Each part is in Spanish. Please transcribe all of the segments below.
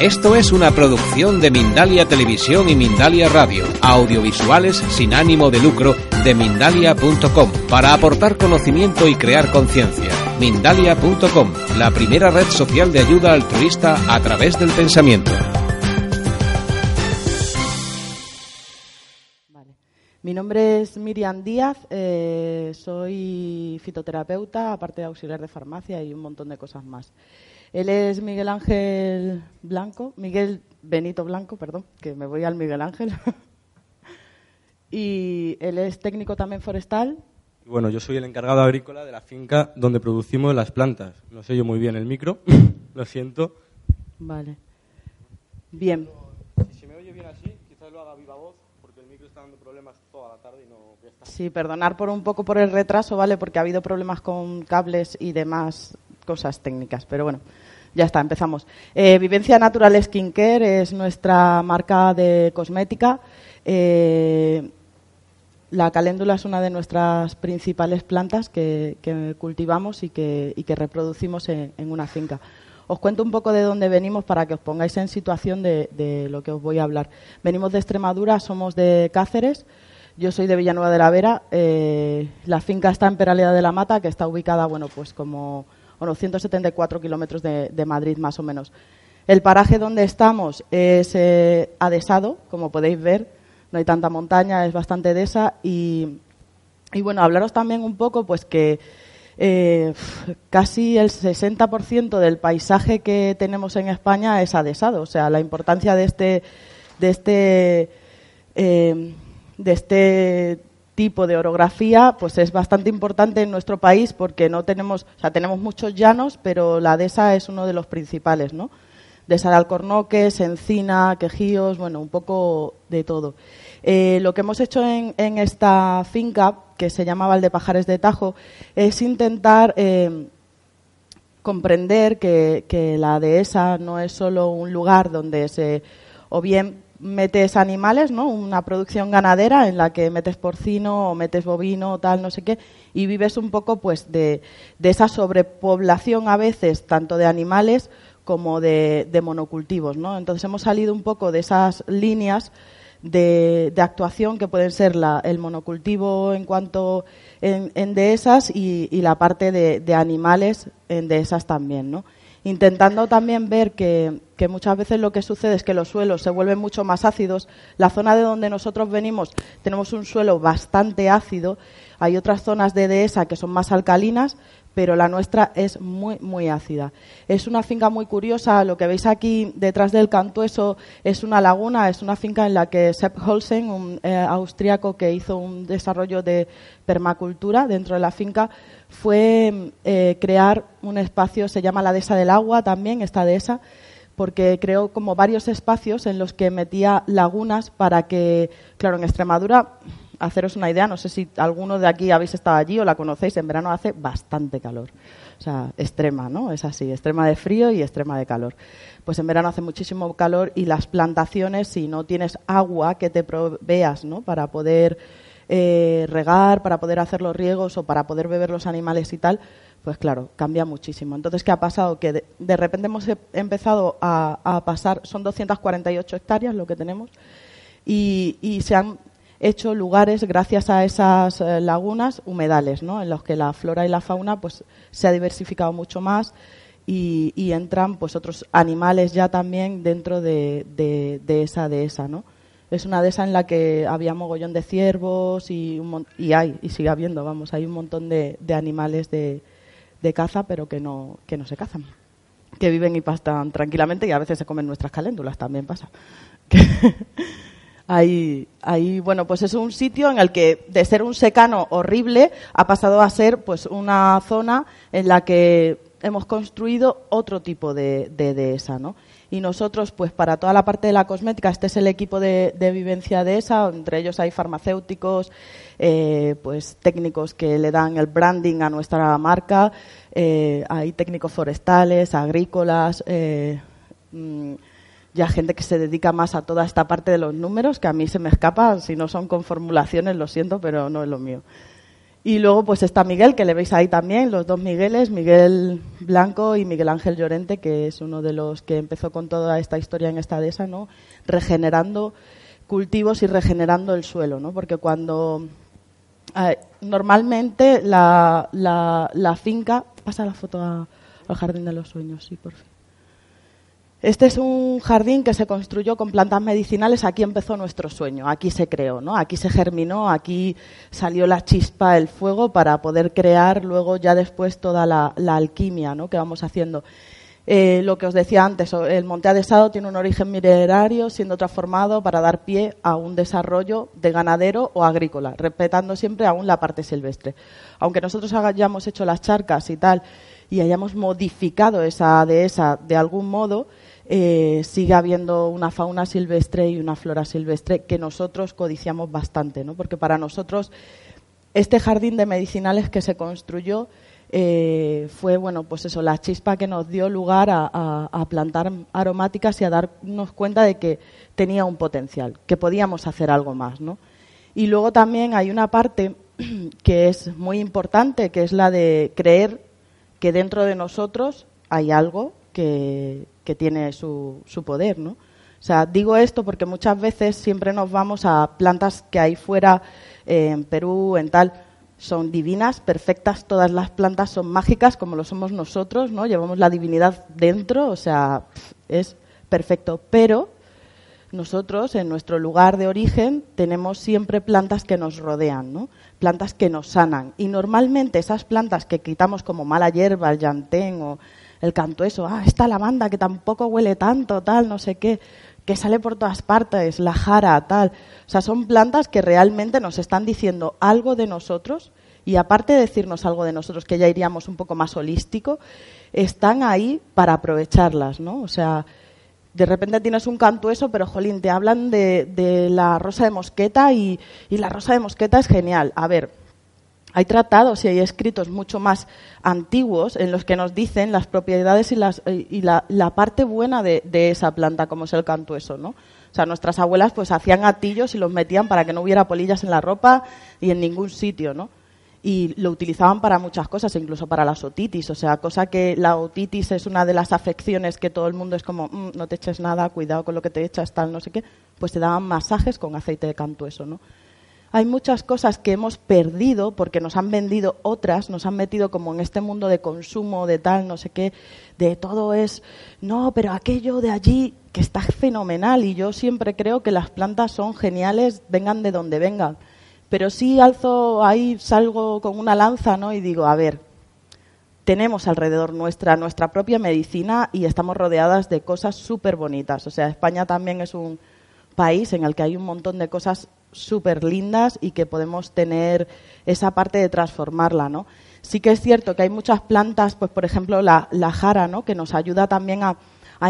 Esto es una producción de Mindalia Televisión y Mindalia Radio, audiovisuales sin ánimo de lucro de mindalia.com, para aportar conocimiento y crear conciencia. Mindalia.com, la primera red social de ayuda altruista a través del pensamiento. Mi nombre es Miriam Díaz, eh, soy fitoterapeuta, aparte de auxiliar de farmacia y un montón de cosas más. Él es Miguel Ángel Blanco, Miguel Benito Blanco, perdón, que me voy al Miguel Ángel. y él es técnico también forestal. Bueno, yo soy el encargado agrícola de la finca donde producimos las plantas. No sé yo muy bien el micro, lo siento. Vale. Bien. Si se me oye bien así, quizás lo haga viva voz, porque el micro está dando problemas toda la tarde y no... Sí, perdonar por un poco por el retraso, ¿vale? Porque ha habido problemas con cables y demás cosas técnicas, pero bueno, ya está, empezamos. Eh, Vivencia Natural Skincare es nuestra marca de cosmética. Eh, la caléndula es una de nuestras principales plantas que, cultivamos y que, reproducimos en, una finca. Os cuento un poco de dónde venimos para que os pongáis en situación de, lo que os voy a hablar. Venimos de Extremadura, somos de Cáceres. Yo soy de Villanueva de la Vera. Eh, la finca está en Peraleda de la Mata, que está ubicada, bueno, pues como unos 174 kilómetros de, Madrid más o menos. El paraje donde estamos es eh, adesado, como podéis ver, no hay tanta montaña, es bastante desa y, y bueno, hablaros también un poco pues que eh, casi el 60% del paisaje que tenemos en España es adesado, o sea, la importancia de este de este eh, de este tipo de orografía pues es bastante importante en nuestro país porque no tenemos, o sea, tenemos muchos llanos, pero la dehesa es uno de los principales, ¿no? Dehesa de Alcornoques, Encina, Quejíos, bueno, un poco de todo. Eh, lo que hemos hecho en, esta finca, que se llama Valdepajares de Tajo, es intentar eh, comprender que, que la dehesa no es solo un lugar donde se, o bien metes animales, ¿no? Una producción ganadera en la que metes porcino o metes bovino tal, no sé qué, y vives un poco pues de, esa sobrepoblación a veces tanto de animales como de, monocultivos, ¿no? Entonces hemos salido un poco de esas líneas de, actuación que pueden ser la, el monocultivo en cuanto en, dehesas y, y, la parte de, de animales en dehesas también, ¿no? Intentando también ver que, muchas veces lo que sucede es que los suelos se vuelven mucho más ácidos. La zona de donde nosotros venimos tenemos un suelo bastante ácido. Hay otras zonas de dehesa que son más alcalinas, pero la nuestra es muy, muy ácida. Es una finca muy curiosa. Lo que veis aquí detrás del cantueso es una laguna, es una finca en la que Sepp Holsen, un eh, austríaco que hizo un desarrollo de permacultura dentro de la finca, fue eh, crear un espacio, se llama la dehesa del agua también, esta dehesa, porque creó como varios espacios en los que metía lagunas para que, claro, en Extremadura, haceros una idea, no sé si alguno de aquí habéis estado allí o la conocéis, en verano hace bastante calor. O sea, extrema, ¿no? Es así, extrema de frío y extrema de calor. Pues en verano hace muchísimo calor y las plantaciones, si no tienes agua que te proveas, ¿no? Para poder eh, regar, para poder hacer los riegos o para poder beber los animales y tal, pues claro, cambia muchísimo. Entonces, ¿qué ha pasado? Que de, repente hemos empezado a, pasar, son 248 hectáreas lo que tenemos, y, se han hecho lugares, gracias a esas eh, lagunas, humedales, ¿no? en los que la flora y la fauna pues, se ha diversificado mucho más y, entran pues, otros animales ya también dentro de, de, de esa dehesa. ¿no? es una de esas en la que había mogollón de ciervos y, y hay, y sigue habiendo, vamos, hay un montón de, animales de, caza, pero que no, que no se cazan, que viven y pastan tranquilamente y a veces se comen nuestras caléndulas, también pasa. ahí, ahí, bueno, pues es un sitio en el que de ser un secano horrible ha pasado a ser pues una zona en la que hemos construido otro tipo de, de dehesa, ¿no? y nosotros, pues para toda la parte de la cosmética, este es el equipo de, vivencia de esa, entre ellos hay farmacéuticos, eh, pues técnicos que le dan el branding a nuestra marca, eh, hay técnicos forestales, agrícolas, eh, mm, ya gente que se dedica más a toda esta parte de los números, que a mí se me escapa, si no son con formulaciones, lo siento, pero no es lo mío. Y luego pues está Miguel, que le veis ahí también, los dos Migueles, Miguel Blanco y Miguel Ángel Llorente, que es uno de los que empezó con toda esta historia en esta dehesa, ¿no? Regenerando cultivos y regenerando el suelo, ¿no? Porque cuando normalmente la, la, finca pasa la foto al jardín de los sueños, sí, por fin. Este es un jardín que se construyó con plantas medicinales. Aquí empezó nuestro sueño, aquí se creó, ¿no? Aquí se germinó, aquí salió la chispa, el fuego para poder crear luego ya después toda la, alquimia, ¿no? Que vamos haciendo. Eh, lo que os decía antes, el monte adesado tiene un origen minerario, siendo transformado para dar pie a un desarrollo de ganadero o agrícola, respetando siempre aún la parte silvestre. Aunque nosotros hayamos hecho las charcas y tal, y hayamos modificado esa dehesa de algún modo, eh, sigue habiendo una fauna silvestre y una flora silvestre que nosotros codiciamos bastante, ¿no? Porque para nosotros este jardín de medicinales que se construyó eh, fue, bueno, pues eso, la chispa que nos dio lugar a, plantar aromáticas y a darnos cuenta de que tenía un potencial, que podíamos hacer algo más, ¿no? Y luego también hay una parte que es muy importante, que es la de creer que dentro de nosotros hay algo que, tiene su, su poder, ¿no? O sea, digo esto porque muchas veces siempre nos vamos a plantas que hay fuera, eh, en Perú, en tal, son divinas, perfectas, todas las plantas son mágicas como lo somos nosotros, ¿no? Llevamos la divinidad dentro, o sea, es perfecto. Pero nosotros, en nuestro lugar de origen, tenemos siempre plantas que nos rodean, ¿no? Plantas que nos sanan. Y normalmente esas plantas que quitamos como mala hierba, el llantén o el canto eso, ah, esta lavanda que tampoco huele tanto, tal, no sé qué, que sale por todas partes, la jara, tal. O sea, son plantas que realmente nos están diciendo algo de nosotros y aparte de decirnos algo de nosotros, que ya iríamos un poco más holístico, están ahí para aprovecharlas, ¿no? O sea, de repente tienes un canto eso, pero jolín, te hablan de, de la rosa de mosqueta y, y la rosa de mosqueta es genial. A ver, hay tratados y hay escritos mucho más antiguos en los que nos dicen las propiedades y, las, y la, parte buena de, esa planta, como es el cantueso, ¿no? O sea, nuestras abuelas pues hacían atillos y los metían para que no hubiera polillas en la ropa y en ningún sitio, ¿no? Y lo utilizaban para muchas cosas, incluso para la otitis. O sea, cosa que la otitis es una de las afecciones que todo el mundo es como, mm, no te eches nada, cuidado con lo que te echas, tal, no sé qué. Pues te daban masajes con aceite de cantueso, ¿no? Hay muchas cosas que hemos perdido porque nos han vendido otras, nos han metido como en este mundo de consumo, de tal, no sé qué, de todo es, no, pero aquello de allí que está fenomenal y yo siempre creo que las plantas son geniales, vengan de donde vengan. Pero sí alzo ahí, salgo con una lanza, ¿no? Y digo, a ver, tenemos alrededor nuestra, nuestra propia medicina y estamos rodeadas de cosas súper bonitas. O sea, España también es un país en el que hay un montón de cosas súper lindas y que podemos tener esa parte de transformarla, ¿no? Sí que es cierto que hay muchas plantas, pues por ejemplo la, jara, ¿no? Que nos ayuda también a,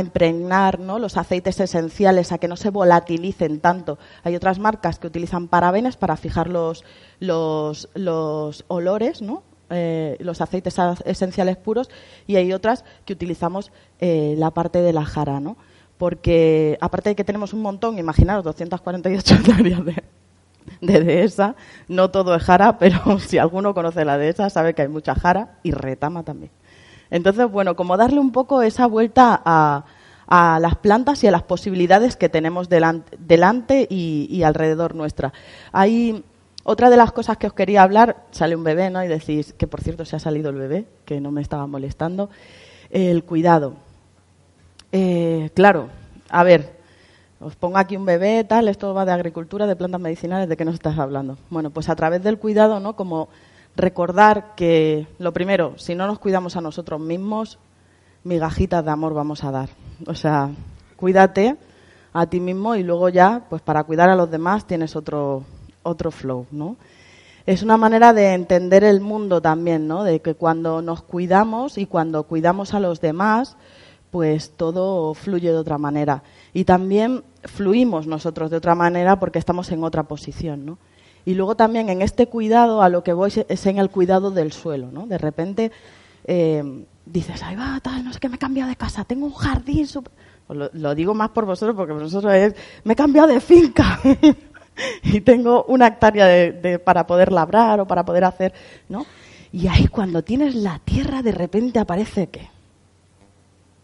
impregnar ¿no? los aceites esenciales, a que no se volatilicen tanto. Hay otras marcas que utilizan parabenes para fijar los, los, los olores, ¿no? Eh, los aceites esenciales puros, y hay otras que utilizamos eh, la parte de la jara, ¿no? Porque aparte de que tenemos un montón, imaginaros 248 hectáreas de, de dehesa, no todo es jara, pero si alguno conoce la dehesa sabe que hay mucha jara y retama también. Entonces, bueno, como darle un poco esa vuelta a, a las plantas y a las posibilidades que tenemos delante, delante y, y, alrededor nuestra. Hay otra de las cosas que os quería hablar, sale un bebé, ¿no? Y decís que por cierto se ha salido el bebé, que no me estaba molestando, el cuidado. Eh, claro, a ver, os pongo aquí un bebé, tal, esto va de agricultura, de plantas medicinales, ¿de qué nos estás hablando? Bueno, pues a través del cuidado, ¿no? Como recordar que, lo primero, si no nos cuidamos a nosotros mismos, migajitas de amor vamos a dar. O sea, cuídate a ti mismo y luego ya, pues para cuidar a los demás tienes otro, otro flow, ¿no? Es una manera de entender el mundo también, ¿no? De que cuando nos cuidamos y cuando cuidamos a los demás, pues todo fluye de otra manera. Y también fluimos nosotros de otra manera porque estamos en otra posición, ¿no? Y luego también en este cuidado, a lo que voy es en el cuidado del suelo, ¿no? De repente eh, dices, ay va, tal, no sé qué, me he cambiado de casa, tengo un jardín super... Lo, lo, digo más por vosotros porque vosotros es, me he cambiado de finca. y tengo una hectárea de, para poder labrar o para poder hacer, ¿no? Y ahí cuando tienes la tierra de repente aparece qué?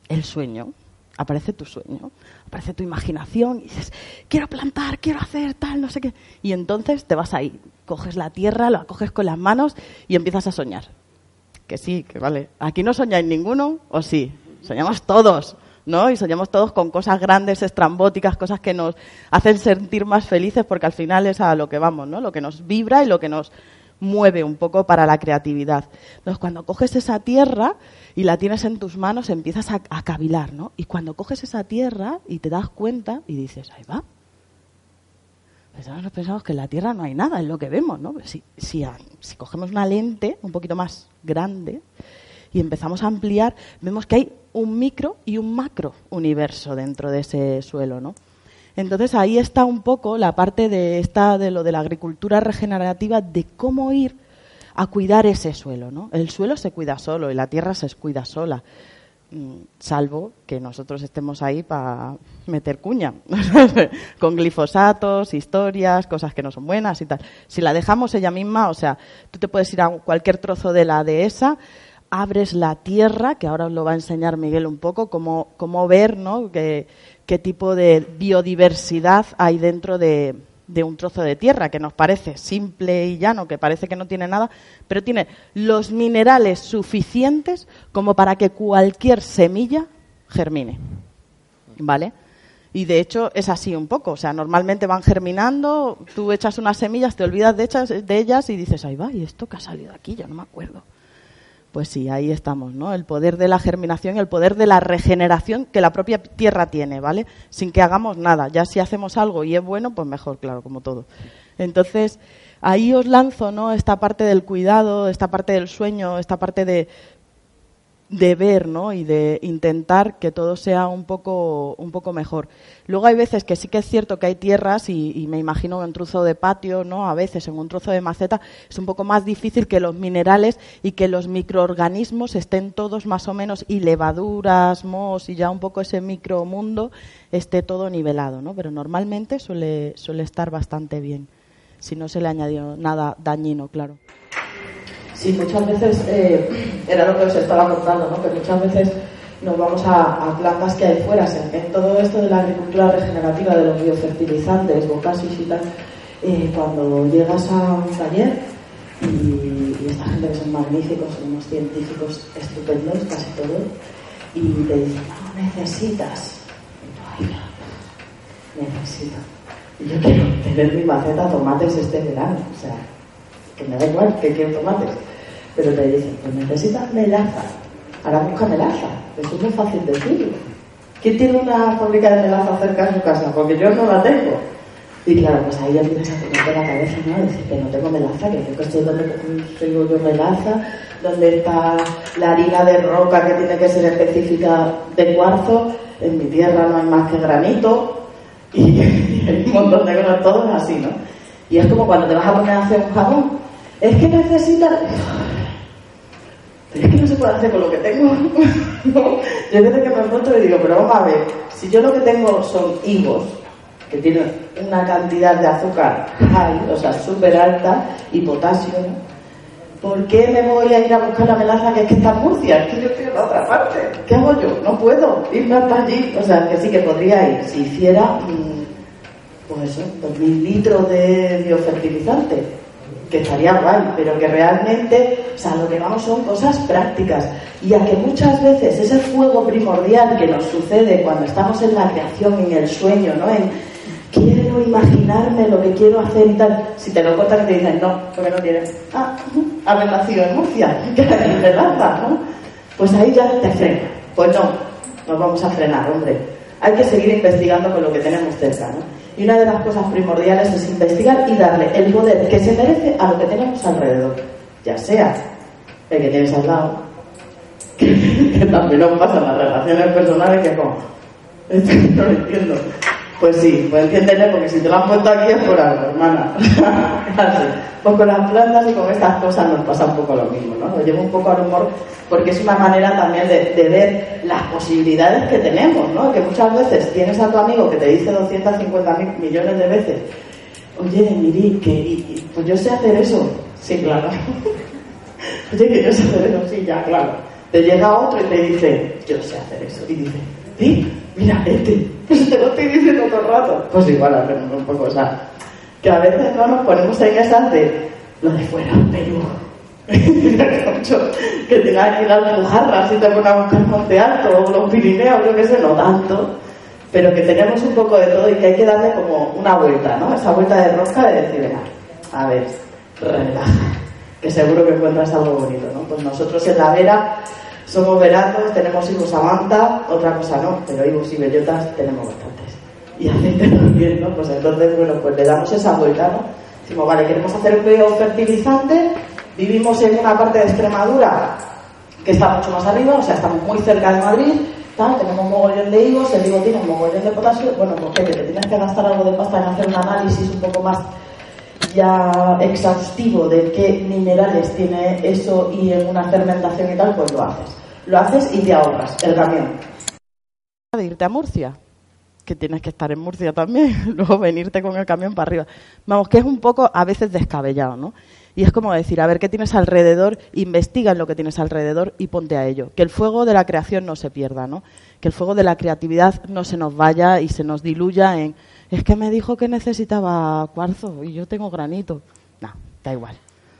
El sueño, aparece tu sueño, aparece tu imaginación y dices, quiero plantar, quiero hacer tal, no sé qué. Y entonces te vas ahí, coges la tierra, la coges con las manos y empiezas a soñar. Que sí, que vale. Aquí no soñáis ninguno, o sí, soñamos todos. ¿no? Y soñamos todos con cosas grandes, estrambóticas, cosas que nos hacen sentir más felices porque al final es a lo que vamos, ¿no? Lo que nos vibra y lo que nos mueve un poco para la creatividad. Entonces, cuando coges esa tierra y la tienes en tus manos, empiezas a, cavilar, ¿no? Y cuando coges esa tierra y te das cuenta y dices, ahí va. Pensamos, pensamos que en la Tierra no hay nada, es lo que vemos, ¿no? Si, si, si cogemos una lente un poquito más grande, y empezamos a ampliar, vemos que hay un micro y un macro universo dentro de ese suelo, ¿no? Entonces ahí está un poco la parte de esta de lo de la agricultura regenerativa de cómo ir a cuidar ese suelo, ¿no? El suelo se cuida solo y la tierra se cuida sola, mm, salvo que nosotros estemos ahí para meter cuña, con glifosatos, historias, cosas que no son buenas y tal. Si la dejamos ella misma, o sea, tú te puedes ir a cualquier trozo de la dehesa, abres la tierra, que ahora os lo va a enseñar Miguel un poco, cómo, cómo ver ¿no? qué, tipo de biodiversidad hay dentro de, un trozo de tierra, que nos parece simple y llano, que parece que no tiene nada, pero tiene los minerales suficientes como para que cualquier semilla germine. ¿Vale? Y de hecho es así un poco. O sea, normalmente van germinando, tú echas unas semillas, te olvidas de, de ellas y dices, ay va, ¿y esto que ha salido aquí? Yo no me acuerdo. Pues sí, ahí estamos, ¿no? El poder de la germinación, el poder de la regeneración que la propia tierra tiene, ¿vale? Sin que hagamos nada. Ya si hacemos algo y es bueno, pues mejor, claro, como todo. Entonces, ahí os lanzo, ¿no? Esta parte del cuidado, esta parte del sueño, esta parte de, de ver ¿no? y de intentar que todo sea un poco, un poco mejor. Luego hay veces que sí que es cierto que hay tierras y, me imagino en un trozo de patio, ¿no? a veces en un trozo de maceta, es un poco más difícil que los minerales y que los microorganismos estén todos más o menos, y levaduras, mos y ya un poco ese micromundo esté todo nivelado, ¿no? pero normalmente suele, suele estar bastante bien, si no se le añadió nada dañino, claro. Sí, muchas veces, eh, era lo que os estaba contando, ¿no? que muchas veces nos vamos a, plantas que hay fuera. En, todo esto de la agricultura regenerativa, de los biofertilizantes, bocasis y tal, eh, cuando llegas a un taller y, esta gente que son magníficos, son unos científicos estupendos, casi todos, y te dicen, no, necesitas. Ay, necesito. Y yo quiero tener mi maceta tomates este verano, o sea, que me da igual que quiero tomates pero te dicen, pues necesitas melaza. Ahora busca melaza. Eso es muy fácil decirlo. ¿Quién tiene una fábrica de melaza cerca de su casa? Porque yo no la tengo. Y claro, pues ahí ya tienes a ponerte la cabeza, ¿no? Decir que no tengo melaza, que tengo que estoy donde tengo yo melaza, donde está la harina de roca que tiene que ser específica de cuarzo, en mi tierra no hay más que granito, y, hay un montón de cosas, todo así, ¿no? Y es como cuando te vas a poner a hacer un jabón, es que necesitas es que no se puede hacer con lo que tengo. Yo desde que me encuentro y digo, pero vamos a ver, si yo lo que tengo son higos, que tienen una cantidad de azúcar high, o sea, súper alta, y potasio, ¿por qué me voy a ir a buscar la melaza que es que está en Murcia? Es que yo estoy en la otra parte. ¿Qué hago yo? No puedo irme hasta allí. O sea, que sí que podría ir. Si hiciera, mm, pues eso, 2.000 litros de biofertilizante que estaría guay, pero que realmente, o sea, lo que vamos son cosas prácticas. Y a que muchas veces ese fuego primordial que nos sucede cuando estamos en la creación, en el sueño, ¿no? En quiero imaginarme lo que quiero hacer y tal. Si te lo cuentan y te dicen, no, porque no tienes. Ah, haber nacido en Murcia, que te ¿no? Pues ahí ya te frena. Pues no, nos vamos a frenar, hombre. Hay que seguir investigando con lo que tenemos cerca, ¿no? Y una de las cosas primordiales es investigar y darle el poder que se merece a lo que tenemos alrededor, ya sea el que tienes al lado, que, también nos pasa en las relaciones personales que como, no lo entiendo. Pues sí, pues entiéndele porque si te lo han puesto aquí es por algo, hermana. pues con las plantas y con estas cosas nos pasa un poco lo mismo, ¿no? Lo llevo un poco al humor porque es una manera también de, ver las posibilidades que tenemos, ¿no? Que muchas veces tienes a tu amigo que te dice 250 mil millones de veces oye, Miri, que pues yo sé hacer eso. Sí, claro. oye, que yo sé hacer eso, sí, ya, claro. Te llega otro y te dice, yo sé hacer eso. Y dice, sí, mira, este, pues te lo estoy diciendo todo el rato. Pues igual hacemos un poco, o sea, que a veces no nos ponemos en esas de lo de fuera, Perú. que tenga que ir a las Alpujarras y te pones a buscar Monte Alto o los Pirineos, yo qué sé, no tanto pero que tenemos un poco de todo y que hay que darle como una vuelta, ¿no? Esa vuelta de rosca de decir, venga, a ver, relaja, que seguro que encuentras algo bonito, ¿no? Pues nosotros en la Vera somos veranos, tenemos hijos amanta, otra cosa no, pero hijos y bellotas tenemos bastantes. Y aceite también, ¿no? Pues entonces, bueno, pues le damos esa vuelta, ¿no? Decimos, vale, queremos hacer un fertilizante, vivimos en una parte de Extremadura que está mucho más arriba, o sea, estamos muy cerca de Madrid, tenemos un mogollón de higos, el higo tiene un mogollón de potasio, bueno, pues que te tienes que gastar algo de pasta en hacer un análisis un poco más ya exhaustivo de qué minerales tiene eso y en una fermentación y tal, pues lo haces. Lo haces y te ahorras el camión. De irte a Murcia, que tienes que estar en Murcia también, luego venirte con el camión para arriba. Vamos, que es un poco a veces descabellado, ¿no? Y es como decir, a ver qué tienes alrededor, investiga en lo que tienes alrededor y ponte a ello. Que el fuego de la creación no se pierda, ¿no? Que el fuego de la creatividad no se nos vaya y se nos diluya en, es que me dijo que necesitaba cuarzo y yo tengo granito. No, da igual.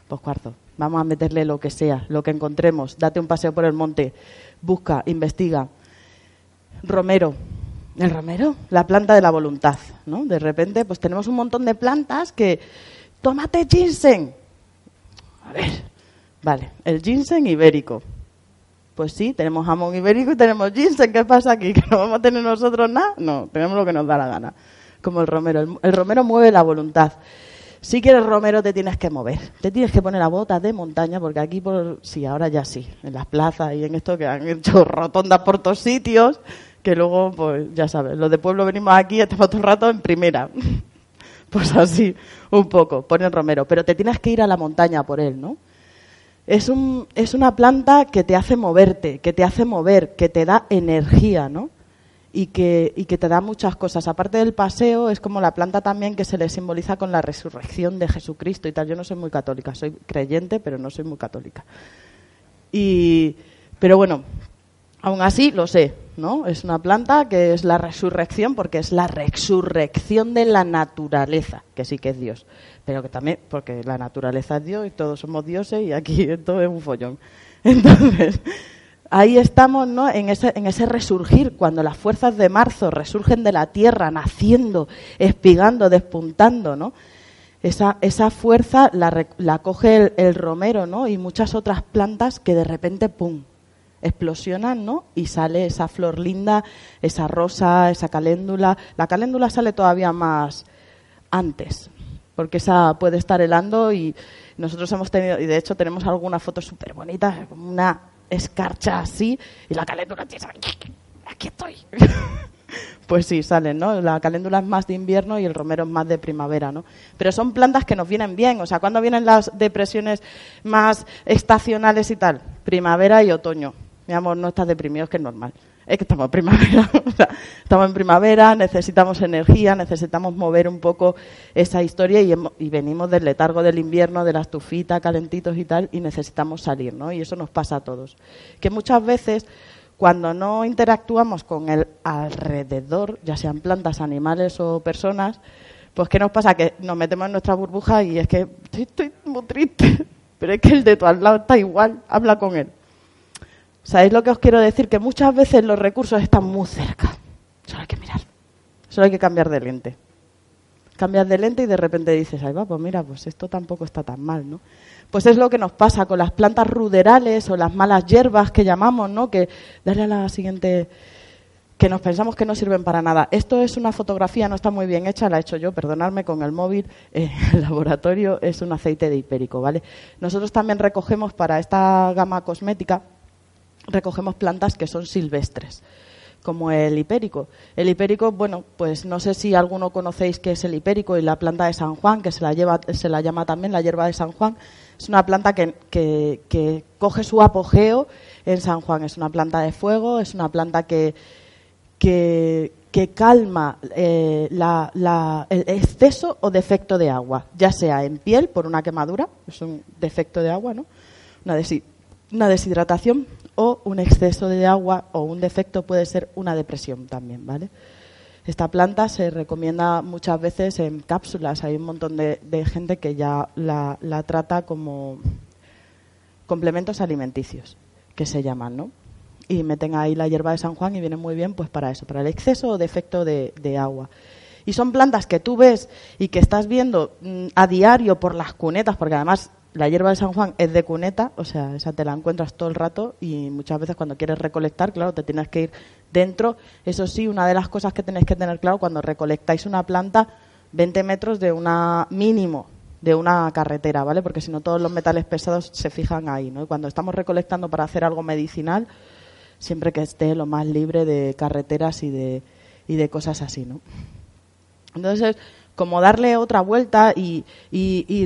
Pues cuarzo. Vamos a meterle lo que sea, lo que encontremos. Date un paseo por el monte. Busca, investiga. Romero, el romero, la planta de la voluntad, ¿no? De repente, pues tenemos un montón de plantas que, tómate ginseng, a ver, vale, el ginseng ibérico. Pues sí, tenemos jamón ibérico y tenemos ginseng. ¿Qué pasa aquí? ¿Que no vamos a tener nosotros nada? No, tenemos lo que nos da la gana. Como el romero. El, romero mueve la voluntad. Si quieres romero te tienes que mover. Te tienes que poner la bota de montaña porque aquí, por, sí, ahora ya sí. En las plazas y en esto que han hecho rotondas por todos sitios, que luego, pues ya sabes, los de pueblo venimos aquí y estamos todo el rato en primera. Pues así, un poco, pone romero. Pero te tienes que ir a la montaña por él, ¿no? Es, un, es una planta que te hace moverte, que te hace mover, que te da energía, ¿no? Y que, y que te da muchas cosas. Aparte del paseo, es como la planta también que se le simboliza con la resurrección de Jesucristo y tal. Yo no soy muy católica, soy creyente, pero no soy muy católica. Y, pero bueno, aún así lo sé, ¿no? Es una planta que es la resurrección porque es la resurrección de la naturaleza, que sí que es Dios, pero que también porque la naturaleza es Dios y todos somos dioses y aquí esto es un follón. Entonces, ahí estamos, ¿no? En ese, en ese resurgir, cuando las fuerzas de marzo resurgen de la tierra, naciendo, espigando, despuntando, ¿no? Esa, esa fuerza la, la coge el, romero, ¿no? Y muchas otras plantas que de repente, ¡pum!, explosionan, ¿no? Y sale esa flor linda, esa rosa, esa caléndula. La caléndula sale todavía más antes, porque esa puede estar helando y nosotros hemos tenido, y de hecho tenemos algunas fotos súper bonitas, una escarcha así, y la caléndula aquí estoy. pues sí, salen, ¿no? La caléndula es más de invierno y el romero es más de primavera, ¿no? Pero son plantas que nos vienen bien, o sea, ¿cuándo vienen las depresiones más estacionales y tal? Primavera y otoño mi amor, no estás deprimido, es que es normal. Es que estamos en primavera. estamos en primavera, necesitamos energía, necesitamos mover un poco esa historia y, venimos del letargo del invierno, de la estufita, calentitos y tal, y necesitamos salir, ¿no? Y eso nos pasa a todos. Que muchas veces cuando no interactuamos con el alrededor, ya sean plantas, animales o personas, pues ¿qué nos pasa? Que nos metemos en nuestra burbuja y es que estoy muy triste, pero es que el de tu al lado está igual, habla con él. ¿Sabéis lo que os quiero decir? Que muchas veces los recursos están muy cerca. Solo hay que mirar. Solo hay que cambiar de lente. Cambias de lente y de repente dices, ay va, pues mira, pues esto tampoco está tan mal, ¿no? Pues es lo que nos pasa con las plantas ruderales o las malas hierbas que llamamos, ¿no? Que, dale a la siguiente, que nos pensamos que no sirven para nada. Esto es una fotografía, no está muy bien hecha, la he hecho yo, perdonadme, con el móvil. Eh, el laboratorio es un aceite de hipérico, ¿vale? Nosotros también recogemos para esta gama cosmética recogemos plantas que son silvestres como el hipérico. El hipérico, bueno, pues no sé si alguno conocéis qué es el hipérico y la planta de San Juan, que se la, lleva, se la llama también la hierba de San Juan. Es una planta que, que, coge su apogeo en San Juan. Es una planta de fuego, es una planta que, que, calma eh, el exceso o defecto de agua, ya sea en piel por una quemadura, es un defecto de agua, ¿no? una, una deshidratación, o un exceso de agua o un defecto puede ser una depresión también, ¿vale? Esta planta se recomienda muchas veces en cápsulas. Hay un montón de, gente que ya la, trata como complementos alimenticios, que se llaman, ¿no? Y meten ahí la hierba de San Juan y viene muy bien pues para eso, para el exceso o defecto de, de agua. Y son plantas que tú ves y que estás viendo mm, a diario por las cunetas, porque además la hierba de San Juan es de cuneta, o sea, esa te la encuentras todo el rato y muchas veces cuando quieres recolectar, claro, te tienes que ir dentro. Eso sí, una de las cosas que tenéis que tener claro cuando recolectáis una planta, 20 metros de una mínimo de una carretera, ¿vale? Porque si no todos los metales pesados se fijan ahí, ¿no? Y cuando estamos recolectando para hacer algo medicinal, siempre que esté lo más libre de carreteras y de, y de cosas así, ¿no? Entonces, como darle otra vuelta y,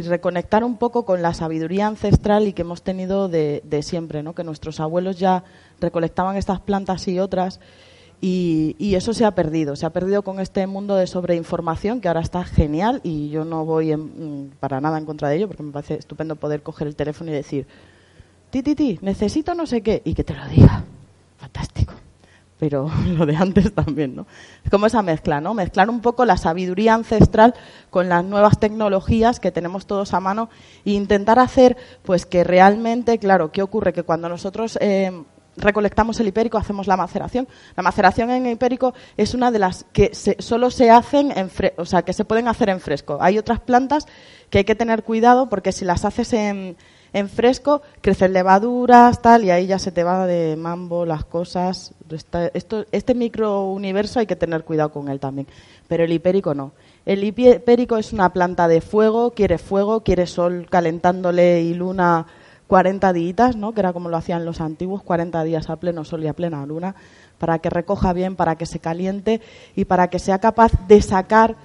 reconectar un poco con la sabiduría ancestral y que hemos tenido de, siempre, ¿no? que nuestros abuelos ya recolectaban estas plantas y otras y, eso se ha perdido, se ha perdido con este mundo de sobreinformación que ahora está genial y yo no voy para nada en contra de ello porque me parece estupendo poder coger el teléfono y decir, ti, ti, ti, necesito no sé qué y que te lo diga. Fantástico pero lo de antes también, ¿no? Es como esa mezcla, ¿no? Mezclar un poco la sabiduría ancestral con las nuevas tecnologías que tenemos todos a mano e intentar hacer, pues que realmente, claro, ¿qué ocurre? Que cuando nosotros eh, recolectamos el hipérico, hacemos la maceración. La maceración en hipérico es una de las que solo se hacen en o sea, que se pueden hacer en fresco. Hay otras plantas que hay que tener cuidado porque si las haces en en fresco crecen levaduras, tal, y ahí ya se te va de mambo las cosas. esto, este microuniverso hay que tener cuidado con él también, pero el hipérico no. El hipérico es una planta de fuego, quiere fuego, quiere sol calentándole y luna 40 días, ¿no? que era como lo hacían los antiguos, 40 días a pleno sol y a plena luna, para que recoja bien, para que se caliente y para que sea capaz de sacar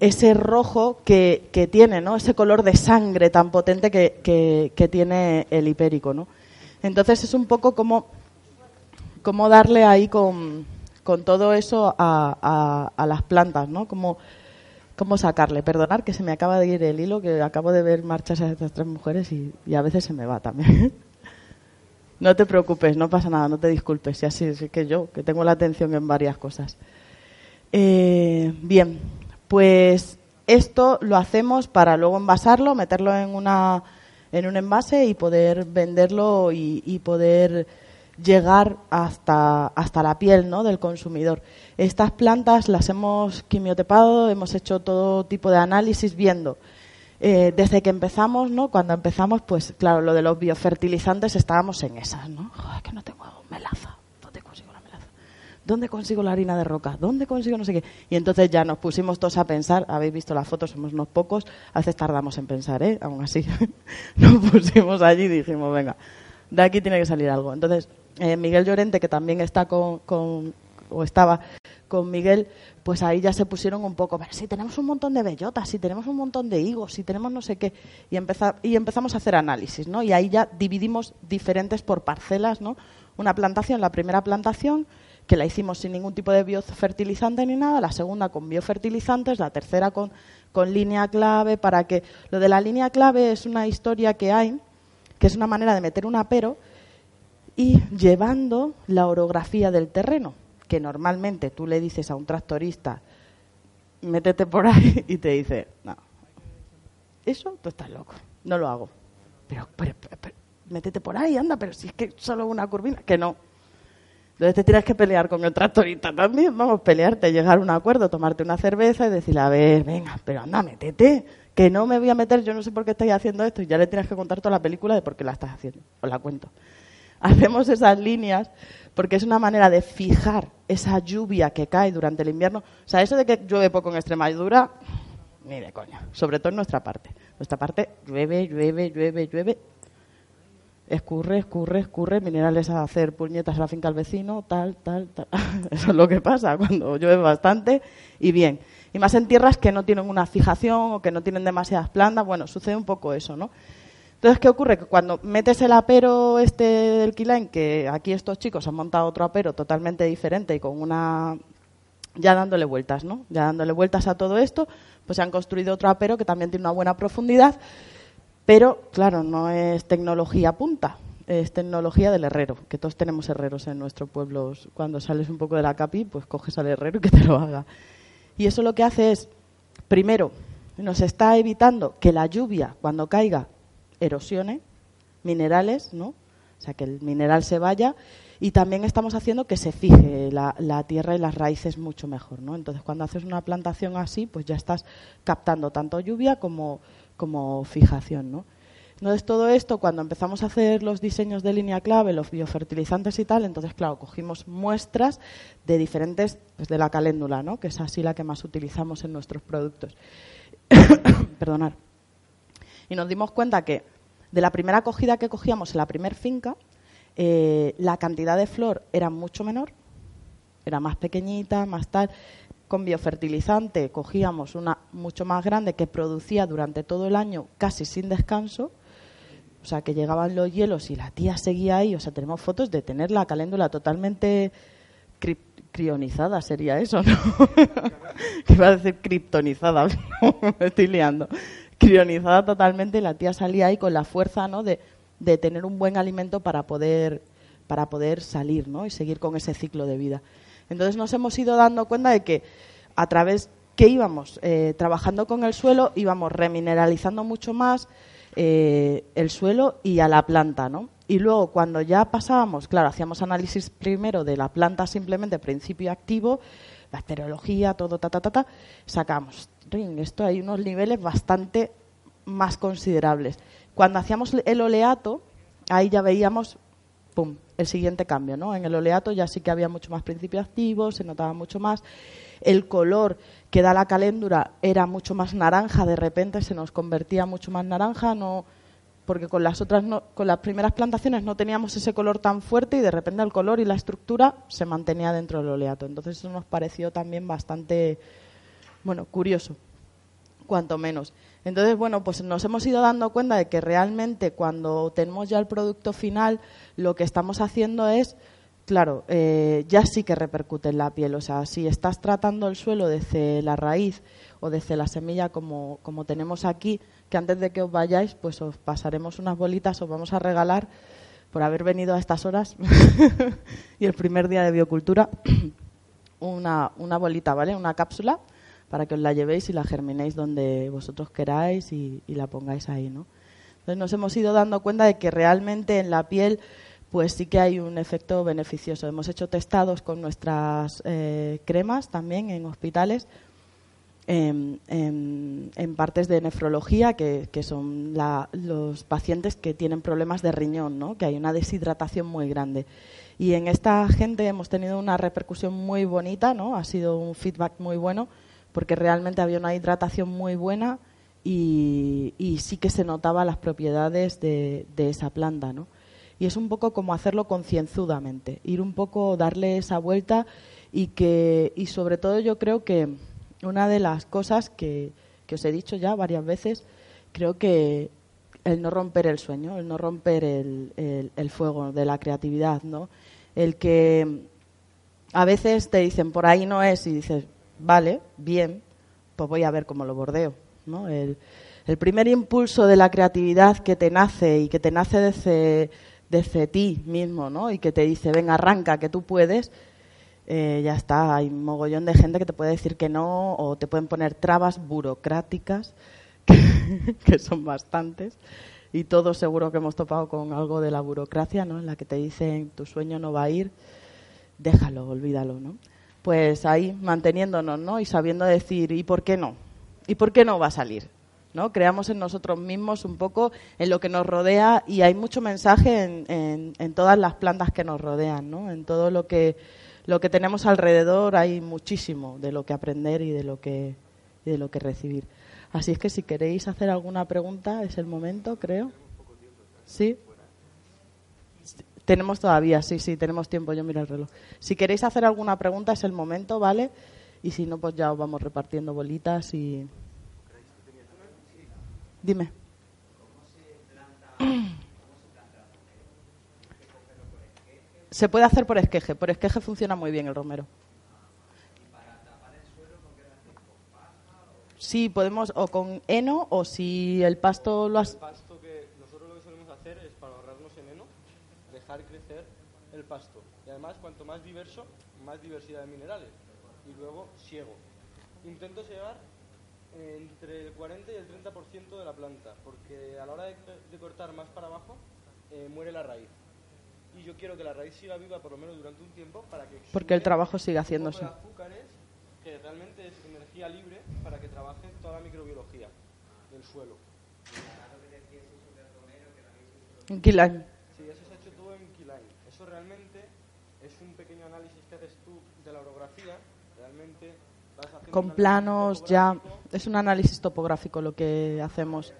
ese rojo que, que, tiene, ¿no? Ese color de sangre tan potente que, que, tiene el hipérico, ¿no? Entonces es un poco como, como darle ahí con, con todo eso a, a, las plantas, ¿no? Como, cómo sacarle. Perdonar que se me acaba de ir el hilo, que acabo de ver marchas a estas tres mujeres y, a veces se me va también. no te preocupes, no pasa nada, no te disculpes. Y así es que yo, que tengo la atención en varias cosas. Eh, bien, pues esto lo hacemos para luego envasarlo, meterlo en, una, en un envase y poder venderlo y, poder llegar hasta, hasta la piel ¿no? del consumidor. Estas plantas las hemos quimiotepado, hemos hecho todo tipo de análisis viendo. Eh, desde que empezamos, ¿no? Cuando empezamos, pues claro, lo de los biofertilizantes estábamos en esas, ¿no? Que no tengo melaza. ¿Dónde consigo la harina de roca? ¿Dónde consigo no sé qué? Y entonces ya nos pusimos todos a pensar, habéis visto las fotos, somos unos pocos, a veces tardamos en pensar, ¿eh? Aún así, nos pusimos allí y dijimos, venga, de aquí tiene que salir algo. Entonces, eh, Miguel Llorente, que también está con, o estaba con Miguel, pues ahí ya se pusieron un poco, ver, si tenemos un montón de bellotas, si tenemos un montón de higos, si tenemos no sé qué, y, y empezamos a hacer análisis, ¿no? Y ahí ya dividimos diferentes por parcelas, ¿no? Una plantación, la primera plantación, que la hicimos sin ningún tipo de biofertilizante ni nada, la segunda con biofertilizantes, la tercera con, con línea clave, para que lo de la línea clave es una historia que hay, que es una manera de meter un apero y llevando la orografía del terreno, que normalmente tú le dices a un tractorista, métete por ahí y te dice, no, eso tú estás loco, no lo hago. Pero, pero, pero métete por ahí, anda, pero si es que solo una curvina, que no, entonces te tienes que pelear con el tractorista también, vamos, pelearte, llegar a un acuerdo, tomarte una cerveza y decirle, a ver, venga, pero anda, métete, que no me voy a meter, yo no sé por qué estáis haciendo esto y ya le tienes que contar toda la película de por qué la estás haciendo, os la cuento. Hacemos esas líneas porque es una manera de fijar esa lluvia que cae durante el invierno. O sea, eso de que llueve poco en Extremadura, ni de coña, sobre todo en nuestra parte. Nuestra parte llueve, llueve, llueve, llueve escurre, escurre, escurre, minerales a hacer puñetas a la finca al vecino, tal, tal, tal. Eso es lo que pasa cuando llueve bastante y bien. Y más en tierras que no tienen una fijación o que no tienen demasiadas plantas, bueno, sucede un poco eso, ¿no? Entonces, ¿qué ocurre? Que cuando metes el apero este del Quilain, que aquí estos chicos han montado otro apero totalmente diferente y con una ya dándole vueltas, ¿no? Ya dándole vueltas a todo esto, pues se han construido otro apero que también tiene una buena profundidad, pero claro, no es tecnología punta, es tecnología del herrero, que todos tenemos herreros en nuestro pueblo. Cuando sales un poco de la capi, pues coges al herrero que te lo haga. Y eso lo que hace es, primero, nos está evitando que la lluvia, cuando caiga, erosione minerales, ¿no? O sea, que el mineral se vaya y también estamos haciendo que se fije la, tierra y las raíces mucho mejor, ¿no? Entonces, cuando haces una plantación así, pues ya estás captando tanto lluvia como, como fijación, ¿no? Entonces, todo esto, cuando empezamos a hacer los diseños de línea clave, los biofertilizantes y tal, entonces, claro, cogimos muestras de diferentes, pues de la caléndula, ¿no? Que es así la que más utilizamos en nuestros productos. Perdonad. Y nos dimos cuenta que de la primera acogida que cogíamos en la primera finca, eh, la cantidad de flor era mucho menor, era más pequeñita, más tal. Con biofertilizante cogíamos una mucho más grande que producía durante todo el año casi sin descanso. O sea, que llegaban los hielos y la tía seguía ahí. O sea, tenemos fotos de tener la caléndula totalmente crionizada, sería eso, ¿no? que iba a decir criptonizada, me estoy liando. Crionizada totalmente y la tía salía ahí con la fuerza, ¿no? De, de tener un buen alimento para poder, para poder salir ¿no? y seguir con ese ciclo de vida. Entonces nos hemos ido dando cuenta de que a través que íbamos eh, trabajando con el suelo, íbamos remineralizando mucho más eh, el suelo y a la planta, ¿no? Y luego cuando ya pasábamos, claro, hacíamos análisis primero de la planta simplemente principio activo, la estereología, todo, ta, ta, ta, ta, sacamos, esto hay unos niveles bastante más considerables. Cuando hacíamos el oleato, ahí ya veíamos, pum, el siguiente cambio, ¿no? En el oleato ya sí que había mucho más principio activo, se notaba mucho más. El color que da la caléndula era mucho más naranja, de repente se nos convertía mucho más naranja, no porque con las otras con las primeras plantaciones no teníamos ese color tan fuerte y de repente el color y la estructura se mantenía dentro del oleato. Entonces eso nos pareció también bastante bueno, curioso, cuanto menos. Entonces, bueno, pues nos hemos ido dando cuenta de que realmente cuando tenemos ya el producto final, lo que estamos haciendo es, claro, eh, ya sí que repercute en la piel. O sea, si estás tratando el suelo desde la raíz o desde la semilla como, como tenemos aquí, que antes de que os vayáis, pues os pasaremos unas bolitas, os vamos a regalar por haber venido a estas horas y el primer día de biocultura, una, una bolita, ¿vale? Una cápsula para que os la llevéis y la germinéis donde vosotros queráis y, la pongáis ahí, ¿no? Entonces nos hemos ido dando cuenta de que realmente en la piel pues sí que hay un efecto beneficioso. Hemos hecho testados con nuestras eh, cremas también en hospitales, en, partes de nefrología, que, son los pacientes que tienen problemas de riñón, ¿no? que hay una deshidratación muy grande. Y en esta gente hemos tenido una repercusión muy bonita, ¿no? ha sido un feedback muy bueno porque realmente había una hidratación muy buena y, sí que se notaba las propiedades de, esa planta, ¿no? Y es un poco como hacerlo concienzudamente, ir un poco, darle esa vuelta y que, y sobre todo yo creo que una de las cosas que, os he dicho ya varias veces, creo que el no romper el sueño, el no romper el, el fuego de la creatividad, ¿no? El que a veces te dicen por ahí no es y dices, vale, bien, pues voy a ver cómo lo bordeo. ¿no? El, primer impulso de la creatividad que te nace y que te nace desde, desde ti mismo ¿no? y que te dice, venga, arranca, que tú puedes, eh, ya está. Hay un mogollón de gente que te puede decir que no o te pueden poner trabas burocráticas, que, son bastantes. Y todos seguro que hemos topado con algo de la burocracia, ¿no? En la que te dicen, tu sueño no va a ir, déjalo, olvídalo, ¿no? Pues ahí manteniéndonos, ¿no? Y sabiendo decir, ¿y por qué no? ¿Y por qué no va a salir? ¿no? Creamos en nosotros mismos un poco en lo que nos rodea y hay mucho mensaje en, en, todas las plantas que nos rodean, ¿no? En todo lo que, lo que tenemos alrededor hay muchísimo de lo que aprender y de lo que, y de lo que recibir. Así es que si queréis hacer alguna pregunta es el momento, creo. ¿Sí? Tenemos todavía, sí, sí, tenemos tiempo, yo miro el reloj. Si queréis hacer alguna pregunta es el momento, ¿vale? Y si no, pues ya os vamos repartiendo bolitas y... Dime. Se puede hacer por esqueje. Por esqueje funciona muy bien el romero. Sí, podemos, o con heno, o si el pasto lo has... El pasto que nosotros lo que solemos hacer es para ahorrarnos en heno, dejar crecer el pasto. Y además, cuanto más diverso, más diversidad de minerales. Y luego, ciego. Intento llevar entre el 40 y el 30% de la planta, porque a la hora de, de cortar más para abajo, eh, muere la raíz. Y yo quiero que la raíz siga viva por lo menos durante un tiempo para que... Porque el trabajo poco haciéndose. de azúcares, que realmente es energía libre para que trabaje toda la microbiología del suelo. Quilán. Sí, eso se ha hecho todo en Keyline. Eso realmente es un pequeño análisis que haces tú de la orografía. Realmente vas haciendo Con planos ya... Es un análisis topográfico lo que hacemos.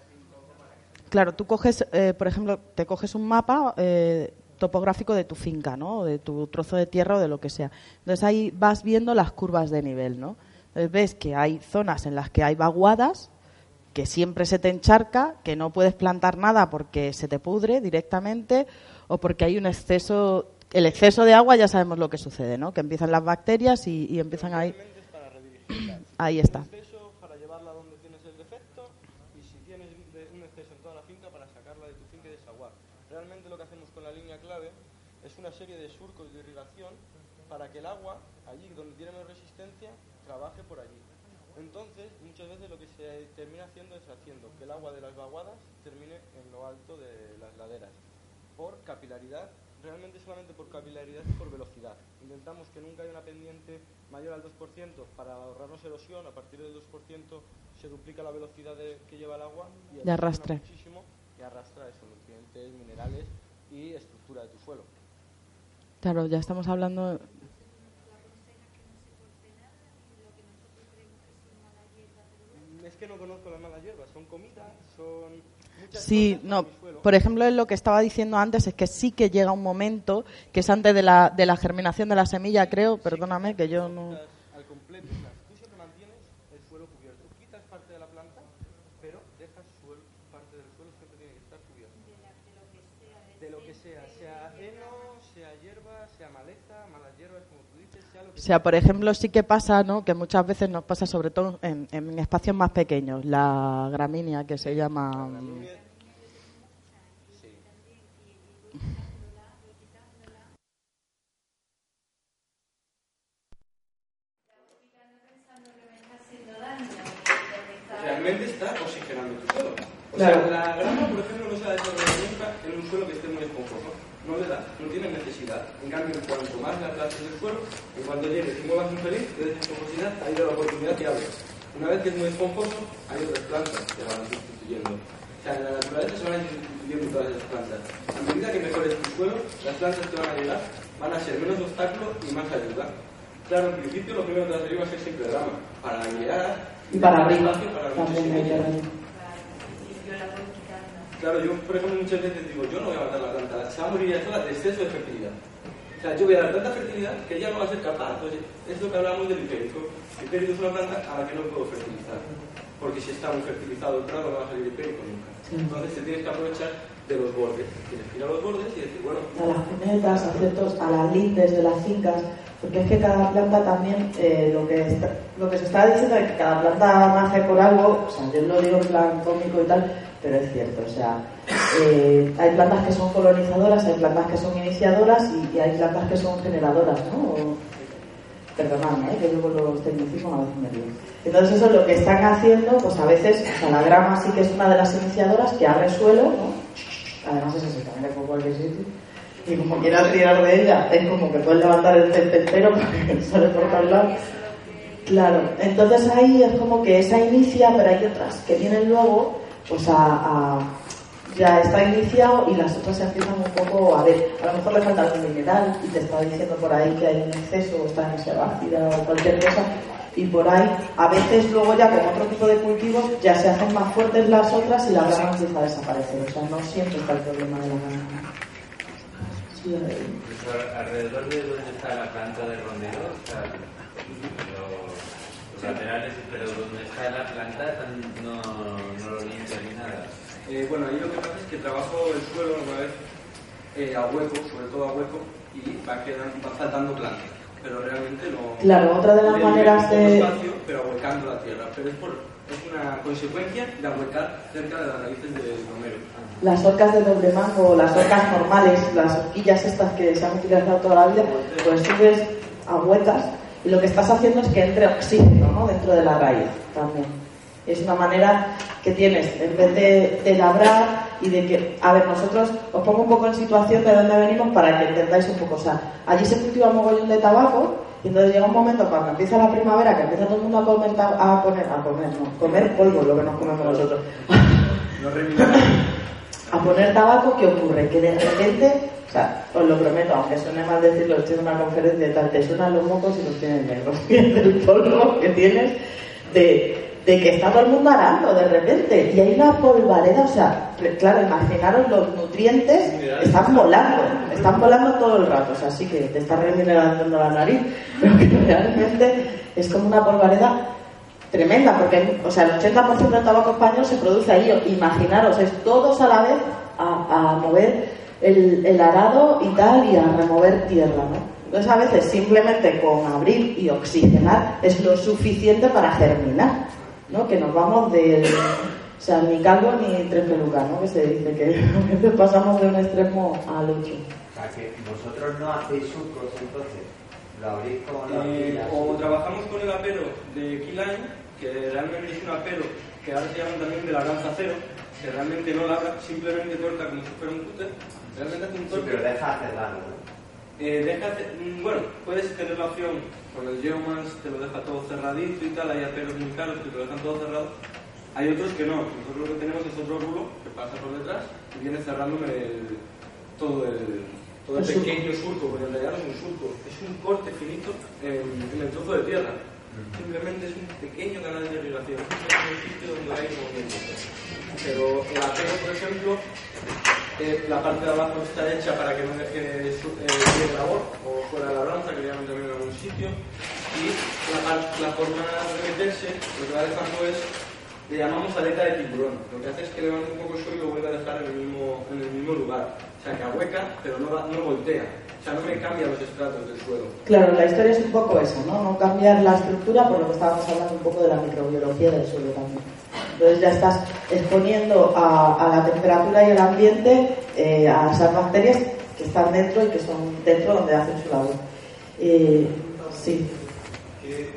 Claro, tú coges, eh, por ejemplo, te coges un mapa eh, topográfico de tu finca, ¿no? O de tu trozo de tierra o de lo que sea. Entonces ahí vas viendo las curvas de nivel, ¿no? Entonces ves que hay zonas en las que hay vaguadas, que siempre se te encharca, que no puedes plantar nada porque se te pudre directamente o porque hay un exceso, el exceso de agua ya sabemos lo que sucede, ¿no? Que empiezan las bacterias y, empiezan ahí. Ahí está. Para llevarla donde tienes el defecto y si tienes un exceso en toda la finca para sacarla de tu finca y desaguar. Realmente lo que hacemos con la línea clave es una serie de surcos de irrigación para que el agua, allí donde tiene menos resistencia, trabaje por allí. Entonces, muchas veces lo que se termina haciendo es haciendo que el agua de las vaguadas termine en lo alto de las laderas. Por capilaridad, realmente solamente por capilaridad y por velocidad. Intentamos que nunca haya una pendiente mayor al 2% para ahorrarnos erosión. A partir del 2% se duplica la velocidad de- que lleva el agua y De arrastre. muchísimo y arrastra esos nutrientes, minerales y estructura de tu suelo. Claro, ya estamos hablando. Es que no conozco las malas hierbas, son comidas, son Sí, no. Por ejemplo, lo que estaba diciendo antes es que sí que llega un momento, que es antes de la, de la germinación de la semilla, creo, perdóname, que yo no. Quitas Al completo, o sea, tú siempre mantienes el suelo cubierto. Quitas parte de la planta, pero dejas suelo, parte del suelo siempre tiene que estar cubierto. De lo que sea, sea heno, sea hierba, sea maleza, malas hierbas, como tú dices, sea lo que O sea, por ejemplo, sí que pasa, ¿no? Que muchas veces nos pasa, sobre todo en, en espacios más pequeños, la gramínea que se llama. mm, Sí. Realmente está oxigenando tu suelo. O Claro. sea, la grama, por ejemplo, no se ha desarrollado No le da, no tiene necesidad. En cambio, cuanto más la aplastes del suelo, en cuanto llegues y muevas un pelín, de esa esponjosidad, hay la oportunidad que abre. Una vez que es muy esponjoso, hay otras plantas que van sustituyendo. O sea, en la naturaleza se van sustituyendo todas esas plantas. A medida que mejores tu suelo, las plantas que van a llegar van a ser menos obstáculo y más ayuda. Claro, en principio lo primero que a hacer va a ser siempre grama, para guiar Y para arriba espacio para lo que también se hay que quiera. darle. Claro, yo por ejemplo muchas veces digo, yo no voy a matar la planta, se va a morir ya sola de exceso de fertilidad. O sea, yo voy a dar tanta fertilidad que ella no va a ser capaz. Entonces, es lo que hablamos del hipérico. El hipérico es una planta a la que no puedo fertilizar. Porque si está muy fertilizado el prado no va a salir hipérico nunca. Entonces te tienes que aprovechar de los bordes. Tienes que a los bordes y decir, bueno, a las cunetas, a, ciertos, a las lindes de las fincas, porque es que cada planta también, eh, lo, que está- lo que se está diciendo es que cada planta nace por algo, o sea, yo lo digo en plan cómico y tal, pero es cierto, o sea, eh, hay plantas que son colonizadoras, hay plantas que son iniciadoras y, hay plantas que son generadoras, ¿no? O- perdonadme, ¿eh? que yo con los tecnicismos a veces me lío. Entonces eso es lo que están haciendo, pues a veces, o sea, la grama sí que es una de las iniciadoras que abre suelo, ¿no? Además es así, también por cualquier sitio. Y como quieras tirar de ella, es como que puedes levantar el césped porque sale por todos lados. Claro, entonces ahí es como que esa inicia, pero hay otras que vienen luego, pues a, ya está iniciado y las otras se empiezan un poco a ver, a lo mejor le falta algún mineral y te está diciendo por ahí que hay un exceso o está en esa ácida o cualquier cosa y por ahí a veces luego ya con otro tipo de cultivos ya se hacen más fuertes las otras y la grama empieza a desaparecer, o sea, no siempre está el problema de la. Sí, eh, Incluso alrededor de donde está la planta de rondero, o sea, los, los laterales, pero donde está la planta no, no lo limpia ni nada. Eh, bueno, ahí lo que pasa es que trabajo el suelo una vez eh, a hueco, sobre todo a hueco, y va, quedando, va faltando planta. Pero realmente no. Claro, otra de las maneras de- espacio, pero ahuecando la tierra. Pero es por, es una consecuencia de ahuecar cerca de las raíces del romero. Las orcas de doble mango, las orcas normales, las horquillas estas que se han utilizado toda la vida, pues subes a huecas y lo que estás haciendo es que entre oxígeno ¿no? dentro de la raíz también. Es una manera que tienes, en vez de, de labrar y de que, a ver, nosotros os pongo un poco en situación de dónde venimos para que entendáis un poco. O sea, allí se cultiva un mogollón de tabaco y entonces llega un momento cuando empieza la primavera que empieza todo el mundo a comer, a poner, a comer, no, comer polvo, lo que nos comemos nosotros. A poner tabaco, ¿qué ocurre? Que de repente, o sea, os lo prometo, aunque suene mal decirlo, estoy en una conferencia y tal, te suenan los mocos y los tienes negros. El polvo que tienes de, de que está todo el mundo arando de repente. Y hay una polvareda, o sea, claro, imaginaros los nutrientes, están volando, están volando todo el rato, o sea, sí que te está reminerando la nariz, pero que realmente es como una polvareda tremenda, porque o sea, el 80% del tabaco español se produce ahí. Imaginaros, es todos a la vez a, a mover el, el arado y tal y a remover tierra, ¿no? Entonces a veces simplemente con abrir y oxigenar es lo suficiente para germinar, ¿no? Que nos vamos del... O sea, ni calvo ni tres pelucas, ¿no? Que se dice que a veces pasamos de un extremo al otro. O sea, que vosotros no hacéis surcos entonces. Lo abrís con las Eh, o trabajamos con el apero de Keyline, que realmente es un apero que ahora se llama también de labranza cero, que realmente no labra, simplemente corta como si fuera un cúter. Realmente hace un Sí, corte. pero deja hacer ¿no? Eh, déjate- mm, bueno, puedes tener la opción con el Geomans, te lo deja todo cerradito y tal, hay aperos muy caros que te lo dejan todo cerrado. Hay otros que no, nosotros lo que tenemos es otro rulo que pasa por detrás y viene cerrándome el- todo el, todo el, pequeño surco, porque en realidad no es un surco, es un corte finito en, en el trozo de tierra. Simplemente es un pequeño canal de irrigación, es un sitio donde hay movimiento. Pero el apero, por ejemplo, eh, la parte de abajo está hecha para que no deje su, eh, labor o fuera de la labranza, que le llaman también en algún sitio. Y la, la forma de meterse, lo que va dejando es, le llamamos aleta de tiburón. Lo que hace es que levanta un poco el suelo y lo vuelve a dejar en el mismo, en el mismo lugar. O sea, que ahueca, pero no, no voltea. O sea, no me cambia los estratos del suelo. Claro, la historia es un poco eso, ¿no? No cambiar la estructura, por lo que estábamos hablando un poco de la microbiología del suelo también. Entonces ya estás exponiendo a, la temperatura y al ambiente eh, a esas bacterias que están dentro y que son dentro donde hacen su labor. Eh, sí. Eh,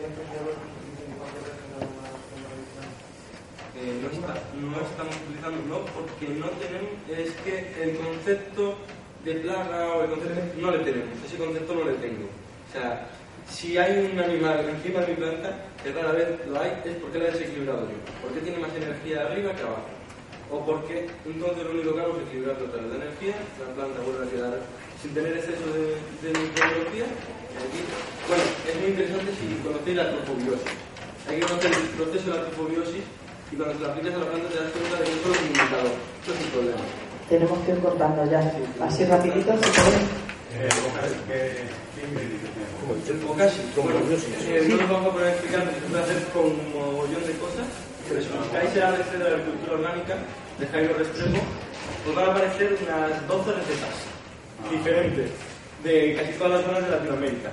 no, está- no estamos porque no tenemos, es que el concepto de plaga o el concepto no le tenemos, ese concepto no le tengo. O sea, si hay un animal encima de mi planta, que rara vez lo hay, es porque la he desequilibrado yo, porque tiene más energía arriba que abajo. O porque entonces lo único que hago es equilibrar vez la energía, la planta vuelve a quedar sin tener exceso de, de microbiología. Bueno, es muy interesante si conocéis la antrofobiosis. Hay que conocer el proceso de la antrofobiosis y cuando se lo aplicas a la planta te das cuenta de que es solo un indicador. Eso es un problema. Tenemos que ir cortando ya. Así rapidito, si podéis. El bokashi, bueno, eh, no os vamos a poner a explicar, puede hacer con un mogollón de cosas, pero si buscáis el ABC de la agricultura orgánica de Jairo Restrepo, os van a aparecer unas 12 recetas diferentes de casi todas las zonas de Latinoamérica.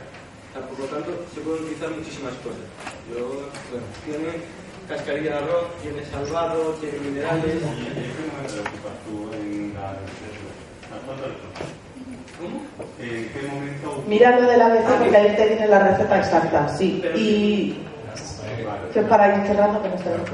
O por lo tanto, se pueden utilizar muchísimas cosas. Tiene cascarilla de arroz, tiene salvado, tiene minerales. ¿Cómo? ¿En qué momento? Mira lo de la ABC porque ahí te viene la receta exacta, sí. Y que para ir cerrando que nos tenemos